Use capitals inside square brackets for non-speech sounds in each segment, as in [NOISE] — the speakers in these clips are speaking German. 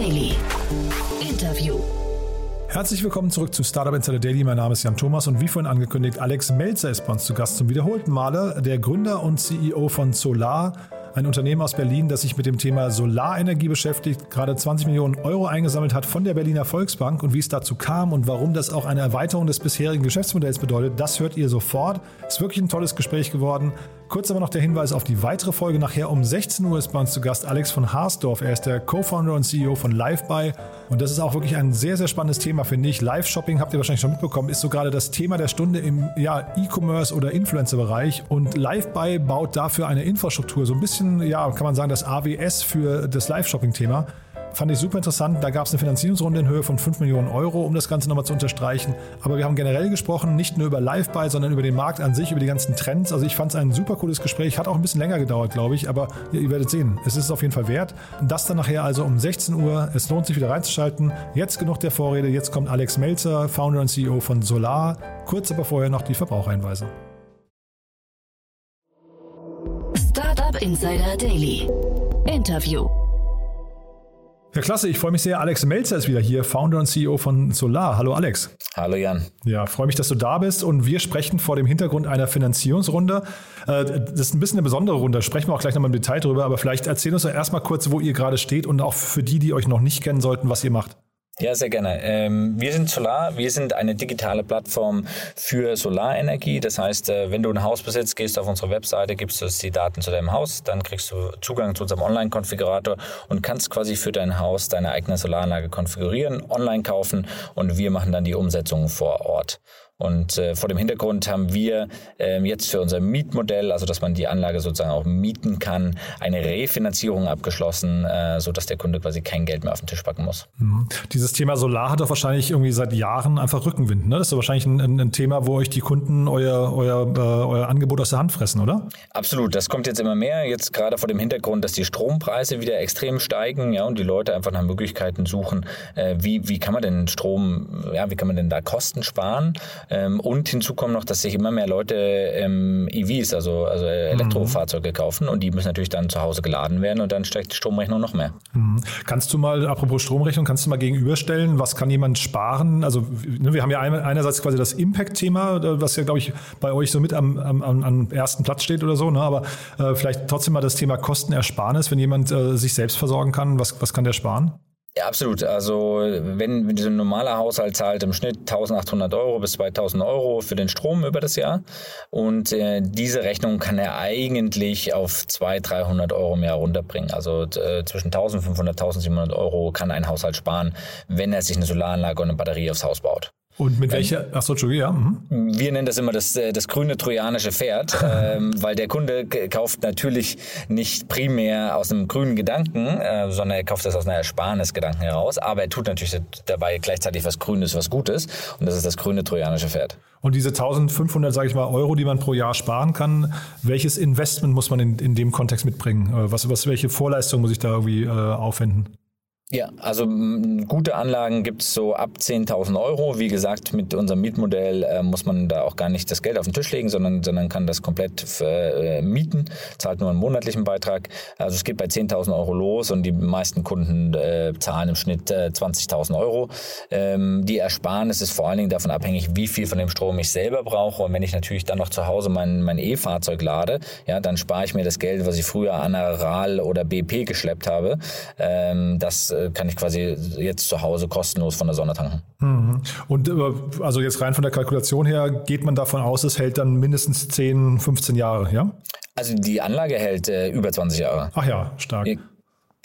Daily. Interview. Herzlich willkommen zurück zu Startup Insider Daily. Mein Name ist Jan Thomas und wie vorhin angekündigt, Alex Melzer ist bei uns zu Gast zum wiederholten Male, der Gründer und CEO von Solar ein Unternehmen aus Berlin, das sich mit dem Thema Solarenergie beschäftigt, gerade 20 Millionen Euro eingesammelt hat von der Berliner Volksbank und wie es dazu kam und warum das auch eine Erweiterung des bisherigen Geschäftsmodells bedeutet, das hört ihr sofort. Ist wirklich ein tolles Gespräch geworden. Kurz aber noch der Hinweis auf die weitere Folge. Nachher um 16 Uhr ist bei uns zu Gast Alex von Haasdorf. Er ist der Co-Founder und CEO von LiveBuy. Und das ist auch wirklich ein sehr, sehr spannendes Thema, finde ich. Live-Shopping, habt ihr wahrscheinlich schon mitbekommen, ist so gerade das Thema der Stunde im ja, E-Commerce oder Influencer-Bereich. Und LiveBuy baut dafür eine Infrastruktur, so ein bisschen, ja, kann man sagen, das AWS für das Live-Shopping-Thema. Fand ich super interessant. Da gab es eine Finanzierungsrunde in Höhe von 5 Millionen Euro, um das Ganze nochmal zu unterstreichen. Aber wir haben generell gesprochen, nicht nur über Live-Buy, sondern über den Markt an sich, über die ganzen Trends. Also ich fand es ein super cooles Gespräch. Hat auch ein bisschen länger gedauert, glaube ich. Aber ihr, ihr werdet sehen, es ist auf jeden Fall wert. Das dann nachher also um 16 Uhr. Es lohnt sich wieder reinzuschalten. Jetzt genug der Vorrede. Jetzt kommt Alex Melzer, Founder und CEO von Solar. Kurz aber vorher noch die Verbraucherhinweise. Startup Insider Daily. Interview. Ja, klasse. Ich freue mich sehr. Alex Melzer ist wieder hier, Founder und CEO von Solar. Hallo, Alex. Hallo, Jan. Ja, freue mich, dass du da bist. Und wir sprechen vor dem Hintergrund einer Finanzierungsrunde. Äh, das ist ein bisschen eine besondere Runde. Sprechen wir auch gleich nochmal im Detail drüber. Aber vielleicht erzähl uns doch erstmal kurz, wo ihr gerade steht und auch für die, die euch noch nicht kennen sollten, was ihr macht. Ja, sehr gerne. Ähm, wir sind Solar. Wir sind eine digitale Plattform für Solarenergie. Das heißt, äh, wenn du ein Haus besitzt, gehst du auf unsere Webseite, gibst du die Daten zu deinem Haus, dann kriegst du Zugang zu unserem Online-Konfigurator und kannst quasi für dein Haus deine eigene Solaranlage konfigurieren, online kaufen und wir machen dann die Umsetzung vor Ort. Und äh, vor dem Hintergrund haben wir äh, jetzt für unser Mietmodell, also dass man die Anlage sozusagen auch mieten kann, eine Refinanzierung abgeschlossen, äh, so dass der Kunde quasi kein Geld mehr auf den Tisch packen muss. Mhm. Dieses Thema Solar hat doch wahrscheinlich irgendwie seit Jahren einfach Rückenwind. Ne? Das ist doch wahrscheinlich ein, ein, Thema, wo euch die Kunden euer, euer, äh, euer Angebot aus der Hand fressen, oder? Absolut. Das kommt jetzt immer mehr. Jetzt gerade vor dem Hintergrund, dass die Strompreise wieder extrem steigen, ja, und die Leute einfach nach Möglichkeiten suchen, äh, wie, wie kann man denn Strom, ja, wie kann man denn da Kosten sparen? Ähm, und hinzu kommt noch, dass sich immer mehr Leute ähm, EVs, also, also Elektrofahrzeuge mhm. kaufen und die müssen natürlich dann zu Hause geladen werden und dann steigt die Stromrechnung noch mehr. Mhm. Kannst du mal, apropos Stromrechnung, kannst du mal gegenüberstellen, was kann jemand sparen? Also ne, wir haben ja einerseits quasi das Impact-Thema, was ja, glaube ich, bei euch so mit am, am, am ersten Platz steht oder so, ne? aber äh, vielleicht trotzdem mal das Thema Kostenersparnis, wenn jemand äh, sich selbst versorgen kann, was, was kann der sparen? Ja, absolut. Also wenn, wenn ein normaler Haushalt zahlt im Schnitt 1800 Euro bis 2000 Euro für den Strom über das Jahr und äh, diese Rechnung kann er eigentlich auf 200, 300 Euro mehr runterbringen. Also äh, zwischen 1500, 1700 Euro kann ein Haushalt sparen, wenn er sich eine Solaranlage und eine Batterie aufs Haus baut. Und mit welcher, ähm, achso, ja. Mhm. Wir nennen das immer das, äh, das grüne trojanische Pferd, [LAUGHS] ähm, weil der Kunde kauft natürlich nicht primär aus einem grünen Gedanken, äh, sondern er kauft das aus einer Ersparnisgedanken heraus, aber er tut natürlich dabei gleichzeitig was Grünes, was Gutes und das ist das grüne trojanische Pferd. Und diese 1500, sage ich mal, Euro, die man pro Jahr sparen kann, welches Investment muss man in, in dem Kontext mitbringen? Äh, was, was, welche Vorleistung muss ich da irgendwie äh, aufwenden? Ja, also gute Anlagen gibt's so ab 10.000 Euro. Wie gesagt, mit unserem Mietmodell äh, muss man da auch gar nicht das Geld auf den Tisch legen, sondern, sondern kann das komplett äh, mieten, zahlt nur einen monatlichen Beitrag. Also es geht bei 10.000 Euro los und die meisten Kunden äh, zahlen im Schnitt äh, 20.000 Euro. Ähm, die Ersparnis ist vor allen Dingen davon abhängig, wie viel von dem Strom ich selber brauche. Und wenn ich natürlich dann noch zu Hause mein, mein E-Fahrzeug lade, ja, dann spare ich mir das Geld, was ich früher an Aral oder BP geschleppt habe. Ähm, das kann ich quasi jetzt zu Hause kostenlos von der Sonne tanken. Mhm. Und äh, also jetzt rein von der Kalkulation her, geht man davon aus, es hält dann mindestens 10, 15 Jahre, ja? Also die Anlage hält äh, über 20 Jahre. Ach ja, stark.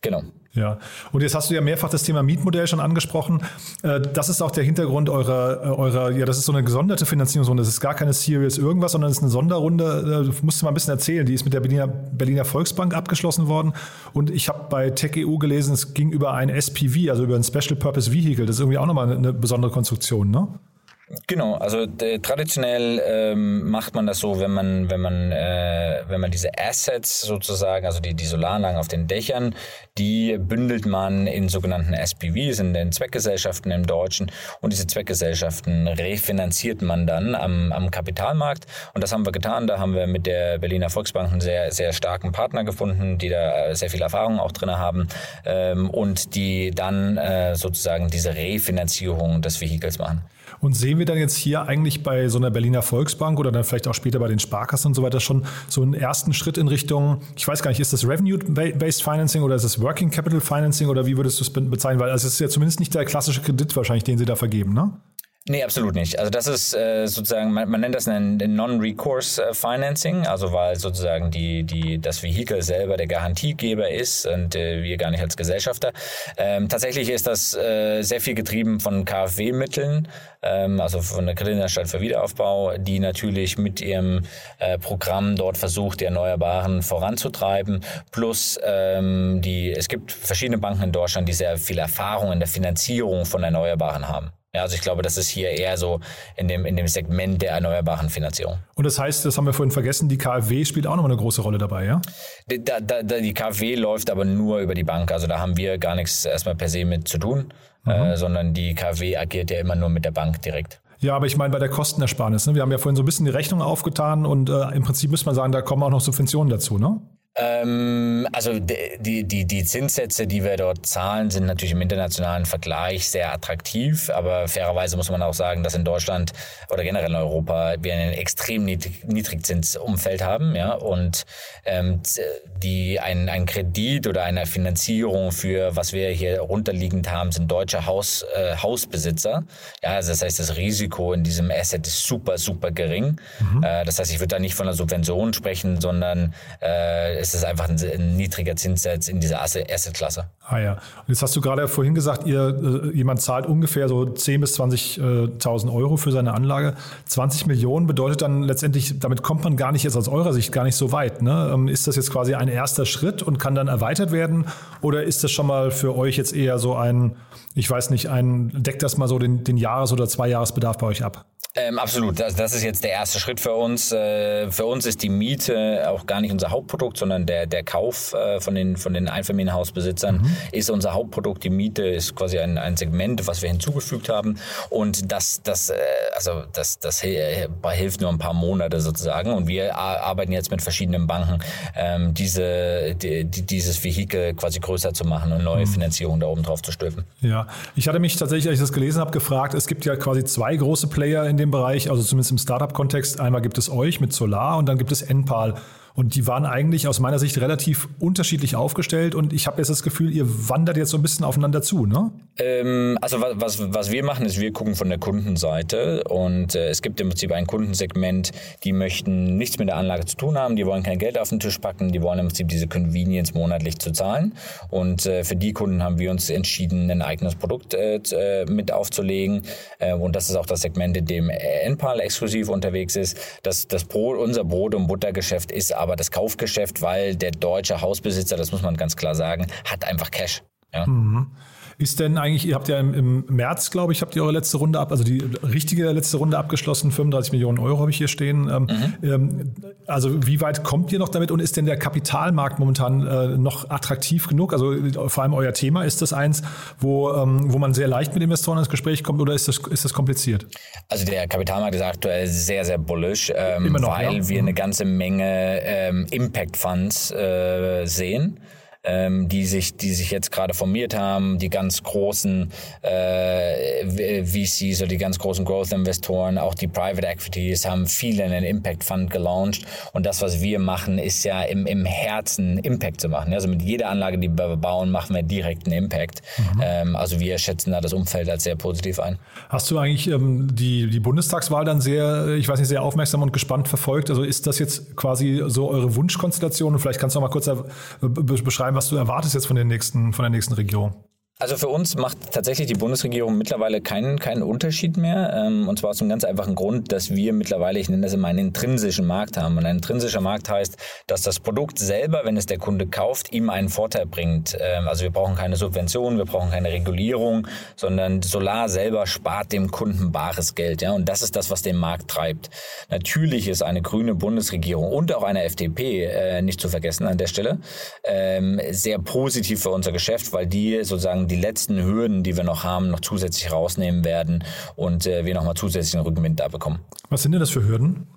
Genau. Ja, und jetzt hast du ja mehrfach das Thema Mietmodell schon angesprochen. Äh, das ist auch der Hintergrund eurer, äh, eurer ja, das ist so eine gesonderte Finanzierungsrunde. Das ist gar keine Serious irgendwas, sondern es ist eine Sonderrunde. Äh, du musst mal ein bisschen erzählen. Die ist mit der Berliner, Berliner Volksbank abgeschlossen worden. Und ich habe bei TechEU gelesen, es ging über ein SPV, also über ein Special Purpose Vehicle. Das ist irgendwie auch nochmal eine besondere Konstruktion, ne? Genau, also äh, traditionell ähm, macht man das so, wenn man, wenn man, äh, wenn man diese Assets sozusagen, also die, die Solaranlagen auf den Dächern, die bündelt man in sogenannten SPVs, in den Zweckgesellschaften im Deutschen. Und diese Zweckgesellschaften refinanziert man dann am, am Kapitalmarkt. Und das haben wir getan. Da haben wir mit der Berliner Volksbank einen sehr, sehr starken Partner gefunden, die da äh, sehr viel Erfahrung auch drin haben ähm, und die dann äh, sozusagen diese Refinanzierung des Vehikels machen. Und sehen wir dann jetzt hier eigentlich bei so einer Berliner Volksbank oder dann vielleicht auch später bei den Sparkassen und so weiter schon so einen ersten Schritt in Richtung, ich weiß gar nicht, ist das Revenue-Based Financing oder ist das Working Capital Financing oder wie würdest du es bezeichnen? Weil es ist ja zumindest nicht der klassische Kredit wahrscheinlich, den sie da vergeben, ne? Nee, absolut nicht. Also das ist äh, sozusagen, man, man nennt das ein Non-Recourse äh, Financing, also weil sozusagen die, die, das Vehikel selber der Garantiegeber ist und äh, wir gar nicht als Gesellschafter. Ähm, tatsächlich ist das äh, sehr viel getrieben von KfW-Mitteln, ähm, also von der Kreditanstalt für Wiederaufbau, die natürlich mit ihrem äh, Programm dort versucht, die Erneuerbaren voranzutreiben. Plus ähm, die, es gibt verschiedene Banken in Deutschland, die sehr viel Erfahrung in der Finanzierung von Erneuerbaren haben. Ja, also ich glaube, das ist hier eher so in dem, in dem Segment der erneuerbaren Finanzierung. Und das heißt, das haben wir vorhin vergessen, die KfW spielt auch noch eine große Rolle dabei, ja? Die, da, da, die KfW läuft aber nur über die Bank. Also da haben wir gar nichts erstmal per se mit zu tun, mhm. äh, sondern die KfW agiert ja immer nur mit der Bank direkt. Ja, aber ich meine bei der Kostenersparnis. Ne? Wir haben ja vorhin so ein bisschen die Rechnung aufgetan und äh, im Prinzip muss man sagen, da kommen auch noch Subventionen dazu, ne? Ähm, also die, die, die Zinssätze, die wir dort zahlen, sind natürlich im internationalen Vergleich sehr attraktiv, aber fairerweise muss man auch sagen, dass in Deutschland oder generell in Europa wir ein extrem niedrig, Niedrigzinsumfeld haben, ja, und ähm, die ein, ein Kredit oder eine Finanzierung für was wir hier runterliegend haben, sind deutsche Haus, äh, Hausbesitzer. Ja, also das heißt, das Risiko in diesem Asset ist super, super gering. Mhm. Äh, das heißt, ich würde da nicht von einer Subvention sprechen, sondern äh, ist es einfach ein, ein niedriger Zinssatz in dieser Assetklasse. Ah ja. Und jetzt hast du gerade vorhin gesagt, ihr, äh, jemand zahlt ungefähr so 10.000 bis 20.000 Euro für seine Anlage. 20 Millionen bedeutet dann letztendlich, damit kommt man gar nicht jetzt aus eurer Sicht gar nicht so weit. Ne? Ähm, ist das jetzt quasi ein erster Schritt und kann dann erweitert werden? Oder ist das schon mal für euch jetzt eher so ein, ich weiß nicht, ein, deckt das mal so den, den Jahres- oder Zweijahresbedarf bei euch ab? Ähm, absolut, das, das ist jetzt der erste Schritt für uns. Äh, für uns ist die Miete auch gar nicht unser Hauptprodukt, sondern der, der Kauf äh, von, den, von den Einfamilienhausbesitzern mhm. ist unser Hauptprodukt. Die Miete ist quasi ein, ein Segment, was wir hinzugefügt haben. Und das, das, äh, also das, das hilft nur ein paar Monate sozusagen. Und wir arbeiten jetzt mit verschiedenen Banken, ähm, diese, die, dieses Vehikel quasi größer zu machen und neue mhm. Finanzierung da oben drauf zu stülpen. Ja, ich hatte mich tatsächlich, als ich das gelesen habe, gefragt, es gibt ja quasi zwei große Player in dem dem Bereich, also zumindest im Startup-Kontext. Einmal gibt es euch mit Solar und dann gibt es Enpal. Und die waren eigentlich aus meiner Sicht relativ unterschiedlich aufgestellt und ich habe jetzt das Gefühl, ihr wandert jetzt so ein bisschen aufeinander zu, ne? Ähm, also was, was wir machen, ist, wir gucken von der Kundenseite und äh, es gibt im Prinzip ein Kundensegment, die möchten nichts mit der Anlage zu tun haben, die wollen kein Geld auf den Tisch packen, die wollen im Prinzip diese Convenience monatlich zu zahlen. Und äh, für die Kunden haben wir uns entschieden, ein eigenes Produkt äh, äh mit aufzulegen. Äh, und das ist auch das Segment, in dem Enpal exklusiv unterwegs ist. Das, das Brot, unser Brot- und Buttergeschäft ist aber das Kaufgeschäft, weil der deutsche Hausbesitzer, das muss man ganz klar sagen, hat einfach Cash. Ja. Mhm. Ist denn eigentlich, ihr habt ja im, im März, glaube ich, habt ihr eure letzte Runde ab, also die richtige letzte Runde abgeschlossen, 35 Millionen Euro habe ich hier stehen. Ähm, mhm. Ähm, also wie weit kommt ihr noch damit und ist denn der Kapitalmarkt momentan äh, noch attraktiv genug? Also vor allem euer Thema, ist das eins, wo, ähm, wo man sehr leicht mit Investoren ins Gespräch kommt oder ist das, ist das kompliziert? Also der Kapitalmarkt ist aktuell sehr, sehr bullish, ähm, noch, weil ja? wir eine mhm. ganze Menge ähm, Impact Funds äh, sehen ähm, die sich, die sich jetzt gerade formiert haben, die ganz großen äh, VCs oder die ganz großen Growth-Investoren, auch die Private Equities haben viele einen Impact Fund gelauncht. Und das, was wir machen, ist ja im, im Herzen Impact zu machen. Also mit jeder Anlage, die wir bauen, machen wir direkt einen Impact. Mhm. Ähm, also wir schätzen da das Umfeld als sehr positiv ein. Hast du eigentlich ähm, die, die Bundestagswahl dann sehr, ich weiß nicht, sehr aufmerksam und gespannt verfolgt? Also ist das jetzt quasi so eure Wunschkonstellation? Und vielleicht kannst du noch mal kurz beschreiben, was du erwartest jetzt von, den nächsten, von der nächsten Regierung? Also für uns macht tatsächlich die Bundesregierung mittlerweile keinen, keinen Unterschied mehr. Ähm, und zwar aus einem ganz einfachen Grund, dass wir mittlerweile, ich nenne das immer einen intrinsischen Markt haben. Und ein intrinsischer Markt heißt, dass das Produkt selber, wenn es der Kunde kauft, ihm einen Vorteil bringt. Ähm, also wir brauchen keine Subventionen, wir brauchen keine Regulierung, sondern Solar selber spart dem Kunden bares Geld. Und das ist das, was den Markt treibt. Natürlich ist eine grüne Bundesregierung und auch eine FDP, äh, nicht zu vergessen an der Stelle, ähm, sehr positiv für unser Geschäft, weil die sozusagen die letzten Hürden, die wir noch haben, noch zusätzlich rausnehmen werden und äh, wir nochmal zusätzlichen Rückenwind da bekommen. Was sind denn das für Hürden?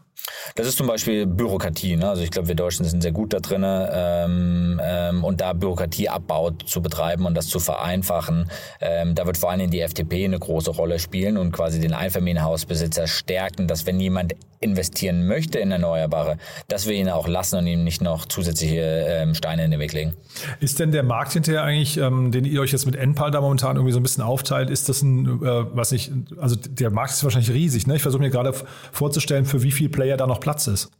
Das ist zum Beispiel Bürokratie. Ne? Also ich glaube, wir Deutschen sind sehr gut da drin ähm, ähm, und da Bürokratieabbau zu betreiben und das zu vereinfachen. Ähm, da wird vor allem die FDP eine große Rolle spielen und quasi den Einfamilienhausbesitzer stärken, dass wenn jemand investieren möchte in Erneuerbare, dass wir ihn auch lassen und ihm nicht noch zusätzliche ähm, Steine in den Weg legen. Ist denn der Markt hinterher eigentlich, ähm, den ihr euch jetzt mit Enpal da momentan irgendwie so ein bisschen aufteilt, ist das ein, äh, was nicht, also der Markt ist wahrscheinlich riesig, ne? Ich versuche mir gerade vorzustellen, für wie viele Player da noch Platz ist.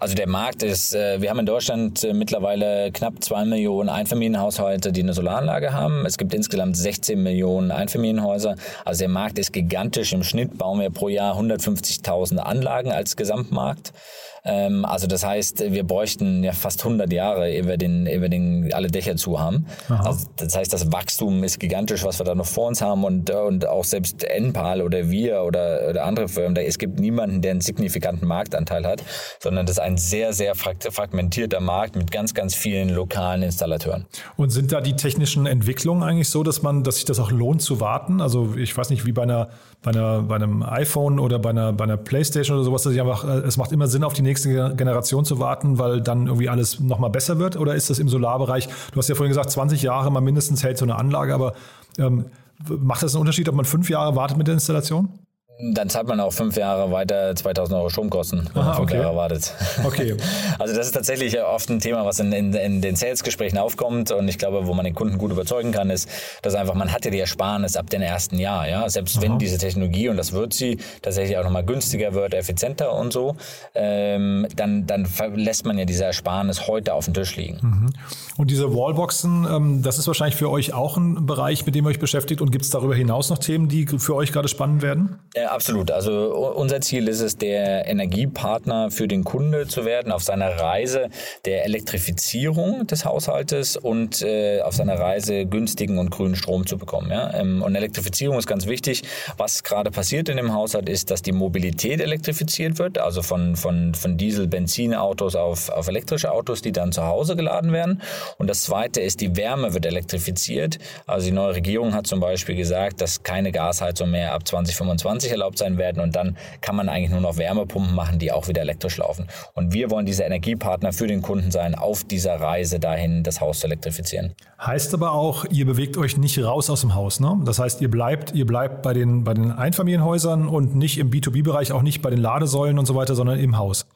Also der Markt ist, äh, wir haben in Deutschland äh, mittlerweile knapp zwei Millionen Einfamilienhaushalte, die eine Solaranlage haben. Es gibt insgesamt 16 Millionen Einfamilienhäuser. Also der Markt ist gigantisch. Im Schnitt bauen wir pro Jahr 150.000 Anlagen als Gesamtmarkt. Ähm, also das heißt, wir bräuchten ja fast 100 Jahre, ehe wir, den, ehe wir den, alle Dächer zu haben. Also das heißt, das Wachstum ist gigantisch, was wir da noch vor uns haben und, und auch selbst Enpal oder wir oder, oder andere Firmen, da, es gibt niemanden, der einen signifikanten Marktanteil hat, sondern das ist ein sehr, sehr fragmentierter Markt mit ganz, ganz vielen lokalen Installateuren. Und sind da die technischen Entwicklungen eigentlich so, dass man, dass sich das auch lohnt zu warten? Also ich weiß nicht, wie bei einer bei, einer, bei einem iPhone oder bei einer, bei einer Playstation oder sowas, dass ich einfach, äh, es macht immer Sinn, auf die nächste Generation zu warten, weil dann irgendwie alles nochmal besser wird? Oder ist das im Solarbereich, du hast ja vorhin gesagt, 20 Jahre mal mindestens hält so eine Anlage, aber ähm, macht das einen Unterschied, ob man fünf Jahre wartet mit der Installation? Dann zahlt man auch fünf Jahre weiter 2000 Euro Stromkosten, wenn man fünf okay. Jahre wartet. Okay. [LAUGHS] Also das ist tatsächlich oft ein Thema, was in, in, in den Sales-Gesprächen aufkommt und ich glaube, wo man den Kunden gut überzeugen kann, ist, dass einfach man hatte die Ersparnis ab dem ersten Jahr. Ja? Selbst Aha. wenn diese Technologie, und das wird sie, tatsächlich auch nochmal günstiger wird, effizienter und so, ähm, dann, dann lässt man ja diese Ersparnis heute auf dem Tisch liegen. Mhm. Und diese Wallboxen, ähm, das ist wahrscheinlich für euch auch ein Bereich, mit dem ihr euch beschäftigt und gibt es darüber hinaus noch Themen, die für euch gerade spannend werden? Ja, äh, absolut. Also unser Ziel ist es, der Energiepartner für den Kunde zu werden auf seiner Reise der Elektrifizierung des Haushaltes und äh, auf seiner Reise günstigen und grünen Strom zu bekommen. Ja? Ähm, und Elektrifizierung ist ganz wichtig. Was gerade passiert in dem Haushalt ist, dass die Mobilität elektrifiziert wird, also von, von, von Diesel, Benzinautos auf, auf elektrische Autos, die dann zu Hause geladen werden. Und das Zweite ist, die Wärme wird elektrifiziert. Also die neue Regierung hat zum Beispiel gesagt, dass keine Gasheizung mehr ab 2025 erlaubt sein werden und dann kann man eigentlich nur noch Wärmepumpen machen, die auch wieder elektrisch laufen. Und wir wollen dieser Energiepartner für den Kunden sein, auf dieser Reise dahin, das Haus zu elektrifizieren. Heißt aber auch, ihr bewegt euch nicht raus aus dem Haus, ne? Das heißt, ihr bleibt, ihr bleibt bei den, bei den Einfamilienhäusern und nicht im B2B-Bereich, auch nicht bei den Ladesäulen und so weiter, sondern im Haus.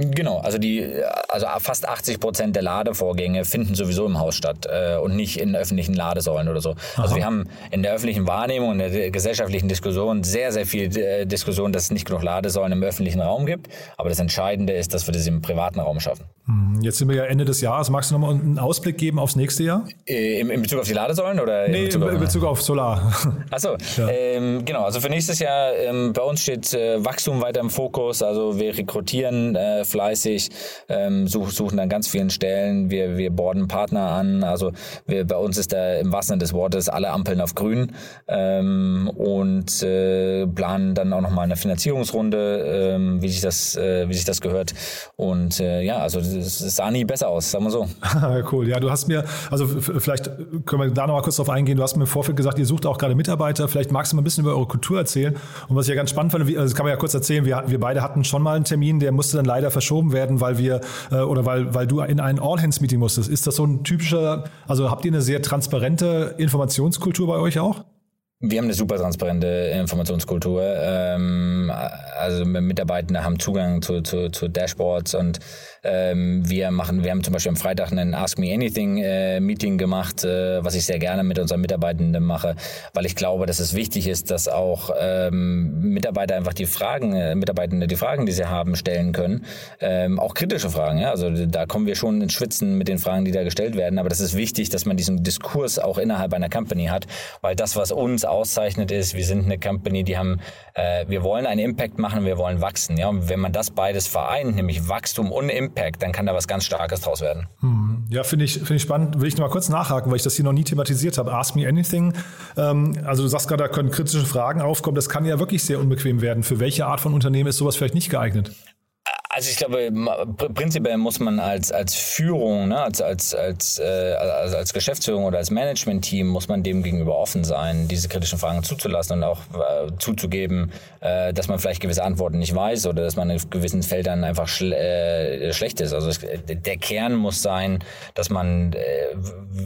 Genau, also die, also fast 80 Prozent der Ladevorgänge finden sowieso im Haus statt äh, und nicht in öffentlichen Ladesäulen oder so. Also Aha. Also wir haben in der öffentlichen Wahrnehmung, in der gesellschaftlichen Diskussion sehr, sehr viel äh, Diskussion, dass es nicht genug Ladesäulen im öffentlichen Raum gibt. Aber das Entscheidende ist, dass wir das im privaten Raum schaffen. Hm, jetzt sind wir ja Ende des Jahres. Magst du nochmal einen Ausblick geben aufs nächste Jahr? Äh, in, in, Bezug auf die Ladesäulen oder? Nee, in Bezug, in, auf, Bezug auf Solar. [LAUGHS] Achso, ja. ähm, genau. Also für nächstes Jahr ähm, bei uns steht äh, Wachstum weiter im Fokus. Also wir rekrutieren fleißig ähm, such, suchen dann ganz vielen Stellen. Wir, wir borden Partner an. Also wir, bei uns ist da im Sinne des Wortes alle Ampeln auf grün ähm, und äh, planen dann auch nochmal eine Finanzierungsrunde, ähm, wie, sich das, äh, wie sich das gehört. Und äh, ja, also es sah nie besser aus, sagen wir so. [LAUGHS] cool. Ja, du hast mir, also vielleicht können wir da nochmal kurz drauf eingehen. Du hast mir im Vorfeld gesagt, ihr sucht auch gerade Mitarbeiter. Vielleicht magst du mal ein bisschen über eure Kultur erzählen. Und was ich ja ganz spannend fand, also das kann man ja kurz erzählen, wir, wir beide hatten schon mal einen Termin, der musste dann leider verschoben werden, weil wir äh, oder weil, weil du in ein All-Hands-Meeting musstest. Ist das so ein typischer, also habt ihr eine sehr transparente Informationskultur bei euch auch? Wir haben eine super transparente Informationskultur. Ähm, also Mitarbeitende haben Zugang zu, zu, zu Dashboards und Ähm, wir machen, wir haben zum Beispiel am Freitag ein Ask Me Anything äh, Meeting gemacht, äh, was ich sehr gerne mit unseren Mitarbeitenden mache, weil ich glaube, dass es wichtig ist, dass auch ähm, Mitarbeiter einfach die Fragen, äh, Mitarbeitende die Fragen, die sie haben, stellen können. Ähm, auch kritische Fragen, ja. Also da kommen wir schon ins Schwitzen mit den Fragen, die da gestellt werden. Aber das ist wichtig, dass man diesen Diskurs auch innerhalb einer Company hat, weil das, was uns auszeichnet, ist, wir sind eine Company, die haben, äh, wir wollen einen Impact machen, wir wollen wachsen. Ja, und wenn man das beides vereint, nämlich Wachstum und Impact, dann kann da was ganz Starkes draus werden. Hm. Ja, finde ich, finde ich spannend. Will ich noch mal kurz nachhaken, weil ich das hier noch nie thematisiert habe. Ask me anything. Ähm, also du sagst gerade, da können kritische Fragen aufkommen. Das kann ja wirklich sehr unbequem werden. Für welche Art von Unternehmen ist sowas vielleicht nicht geeignet? Also ich glaube, prinzipiell muss man als, als Führung, ne, als, als, als, äh, als, als Geschäftsführung oder als Management-Team muss man dem gegenüber offen sein, diese kritischen Fragen zuzulassen und auch äh, zuzugeben, äh, dass man vielleicht gewisse Antworten nicht weiß oder dass man in gewissen Feldern einfach schl äh, schlecht ist. Also es, der Kern muss sein, dass man, äh,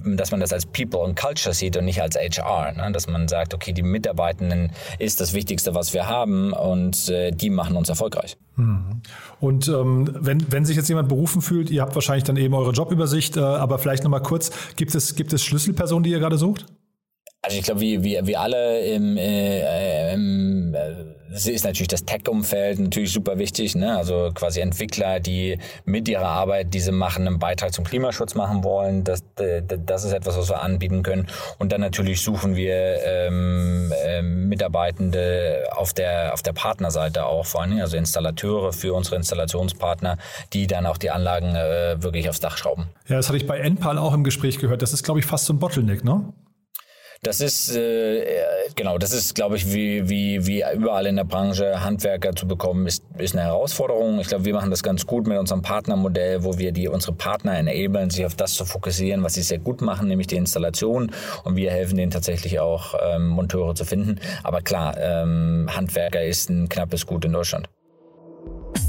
dass man das als People und Culture sieht und nicht als HR. Ne? Dass man sagt, okay, die Mitarbeitenden ist das Wichtigste, was wir haben und äh, die machen uns erfolgreich. Mhm. Und ähm, wenn, wenn sich jetzt jemand berufen fühlt, ihr habt wahrscheinlich dann eben eure Jobübersicht, äh, aber vielleicht nochmal kurz, gibt es, gibt es Schlüsselpersonen, die ihr gerade sucht? Also ich glaube, wie, wie, wie alle im, äh, im äh, ist natürlich das Tech-Umfeld natürlich super wichtig. Ne? Also quasi Entwickler, die mit ihrer Arbeit diese machen, einen Beitrag zum Klimaschutz machen wollen. Das, das ist etwas, was wir anbieten können. Und dann natürlich suchen wir ähm, äh, Mitarbeitende auf der auf der Partnerseite auch vor allem, also Installateure für unsere Installationspartner, die dann auch die Anlagen äh, wirklich aufs Dach schrauben. Ja, das hatte ich bei Enpal auch im Gespräch gehört. Das ist, glaube ich, fast so ein Bottleneck, ne? Das ist äh, genau, das ist, glaube ich, wie, wie, wie überall in der Branche Handwerker zu bekommen, ist, ist eine Herausforderung. Ich glaube, wir machen das ganz gut mit unserem Partnermodell, wo wir die unsere Partner enablen, sich auf das zu fokussieren, was sie sehr gut machen, nämlich die Installation. Und wir helfen denen tatsächlich auch ähm, Monteure zu finden. Aber klar, ähm, Handwerker ist ein knappes Gut in Deutschland.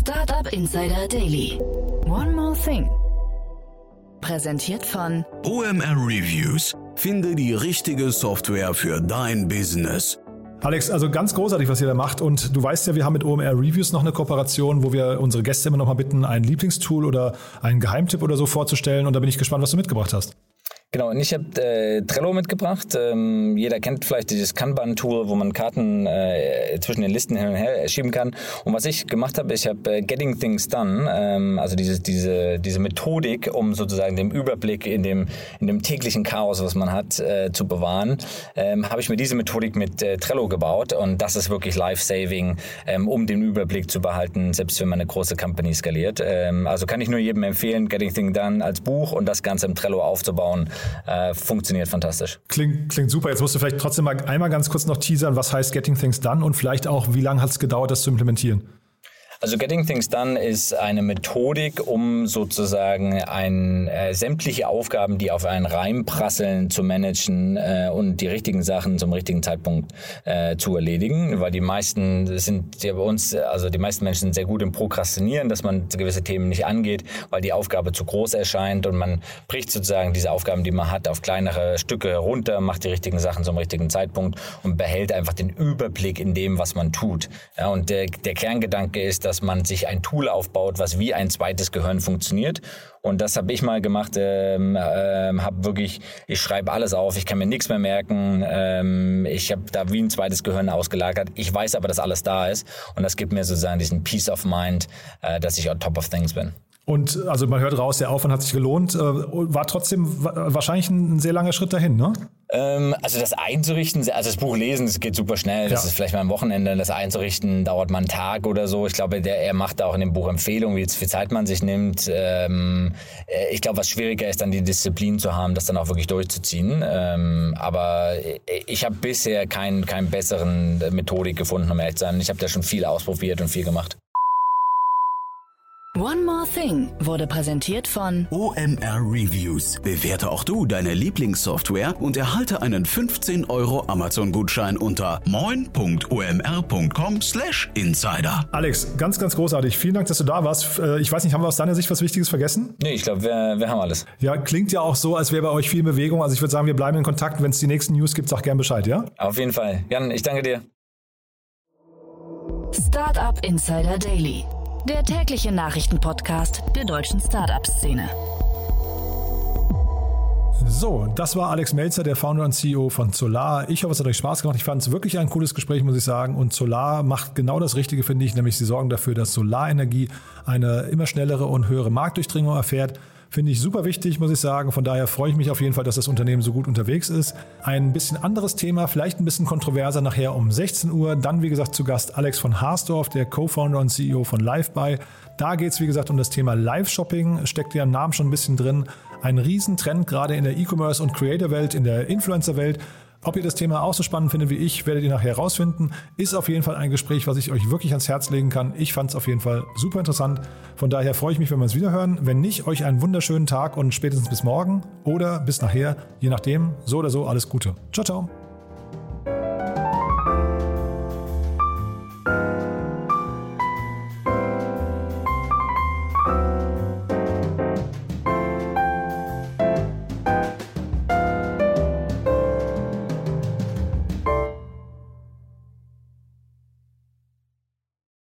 Startup Insider Daily. One more thing. Präsentiert von OMR Reviews Finde die richtige Software für dein Business. Alex, also ganz großartig, was ihr da macht. Und du weißt ja, wir haben mit OMR Reviews noch eine Kooperation, wo wir unsere Gäste immer noch mal bitten, ein Lieblingstool oder einen Geheimtipp oder so vorzustellen. Und da bin ich gespannt, was du mitgebracht hast. Genau, und ich habe äh, Trello mitgebracht. Ähm, jeder kennt vielleicht dieses Kanban-Tool, wo man Karten äh, zwischen den Listen hin und her schieben kann. Und was ich gemacht habe, ich habe äh, Getting Things Done, ähm, also diese, diese, diese Methodik, um sozusagen den Überblick in dem, in dem täglichen Chaos, was man hat, äh, zu bewahren, ähm, habe ich mir diese Methodik mit äh, Trello gebaut. Und das ist wirklich life-saving, ähm, um den Überblick zu behalten, selbst wenn man eine große Company skaliert. Ähm, also kann ich nur jedem empfehlen, Getting Things Done als Buch und das Ganze im Trello aufzubauen äh, funktioniert fantastisch. Klingt, klingt super. Jetzt musst du vielleicht trotzdem mal einmal ganz kurz noch teasern, was heißt Getting Things Done und vielleicht auch, wie lange hat es gedauert, das zu implementieren? Also Getting Things Done ist eine Methodik, um sozusagen ein, äh, sämtliche Aufgaben, die auf einen Reim prasseln, zu managen äh, und die richtigen Sachen zum richtigen Zeitpunkt äh, zu erledigen. Weil die meisten sind ja bei uns, also die meisten Menschen sind sehr gut im Prokrastinieren, dass man gewisse Themen nicht angeht, weil die Aufgabe zu groß erscheint und man bricht sozusagen diese Aufgaben, die man hat, auf kleinere Stücke runter, macht die richtigen Sachen zum richtigen Zeitpunkt und behält einfach den Überblick in dem, was man tut. Ja, und der, der Kerngedanke ist, dass dass man sich ein Tool aufbaut, was wie ein zweites Gehirn funktioniert. Und das habe ich mal gemacht. Ähm, ähm, habe wirklich, ich schreibe alles auf, ich kann mir nichts mehr merken. Ähm, ich habe da wie ein zweites Gehirn ausgelagert. Ich weiß aber, dass alles da ist. Und das gibt mir sozusagen diesen Peace of Mind, äh, dass ich on top of things bin. Und also man hört raus, der Aufwand hat sich gelohnt. Äh, war trotzdem wahrscheinlich ein sehr langer Schritt dahin, ne? Ähm, also das einzurichten, also das Buch lesen, das geht super schnell. Das ja. ist vielleicht mal am Wochenende. Das einzurichten dauert mal einen Tag oder so. Ich glaube, der, er macht auch in dem Buch Empfehlungen, wie viel Zeit man sich nimmt. Ähm, äh, ich glaube, was schwieriger ist, dann die Disziplin zu haben, das dann auch wirklich durchzuziehen. Ähm, aber ich habe bisher keinen keinen besseren Methodik gefunden, um ehrlich zu sein. Ich habe da schon viel ausprobiert und viel gemacht. One More Thing wurde präsentiert von OMR Reviews. Bewerte auch du deine Lieblingssoftware und erhalte einen 15 Euro Amazon-Gutschein unter moin.omr.com/insider. Alex, ganz, ganz großartig. Vielen Dank, dass du da warst. Äh, ich weiß nicht, haben wir aus deiner Sicht was Wichtiges vergessen? Nee, ich glaube, wir, wir haben alles. Ja, klingt ja auch so, als wäre bei euch viel Bewegung. Also ich würde sagen, wir bleiben in Kontakt. Wenn es die nächsten News gibt, sag gern Bescheid, ja? Auf jeden Fall. Jan, ich danke dir. Startup Insider Daily der tägliche Nachrichtenpodcast der deutschen Startup-Szene. So, das war Alex Melzer, der Founder und CEO von Solar. Ich hoffe, es hat euch Spaß gemacht. Ich fand es wirklich ein cooles Gespräch, muss ich sagen. Und Solar macht genau das Richtige, finde ich, nämlich sie sorgen dafür, dass Solarenergie eine immer schnellere und höhere Marktdurchdringung erfährt. Finde ich super wichtig, muss ich sagen. Von daher freue ich mich auf jeden Fall, dass das Unternehmen so gut unterwegs ist. Ein bisschen anderes Thema, vielleicht ein bisschen kontroverser nachher um 16 Uhr. Dann, wie gesagt, zu Gast Alex von Haasdorf, der Co-Founder und CEO von LiveBuy. Da geht es, wie gesagt, um das Thema Live-Shopping. Steckt ja im Namen schon ein bisschen drin. Ein Riesentrend gerade in der E-Commerce- und Creator-Welt, in der Influencer-Welt. Ob ihr das Thema auch so spannend findet wie ich, werdet ihr nachher herausfinden. Ist auf jeden Fall ein Gespräch, was ich euch wirklich ans Herz legen kann. Ich fand es auf jeden Fall super interessant. Von daher freue ich mich, wenn wir uns wieder hören. Wenn nicht, euch einen wunderschönen Tag und spätestens bis morgen oder bis nachher, je nachdem. So oder so, alles Gute. Ciao, ciao.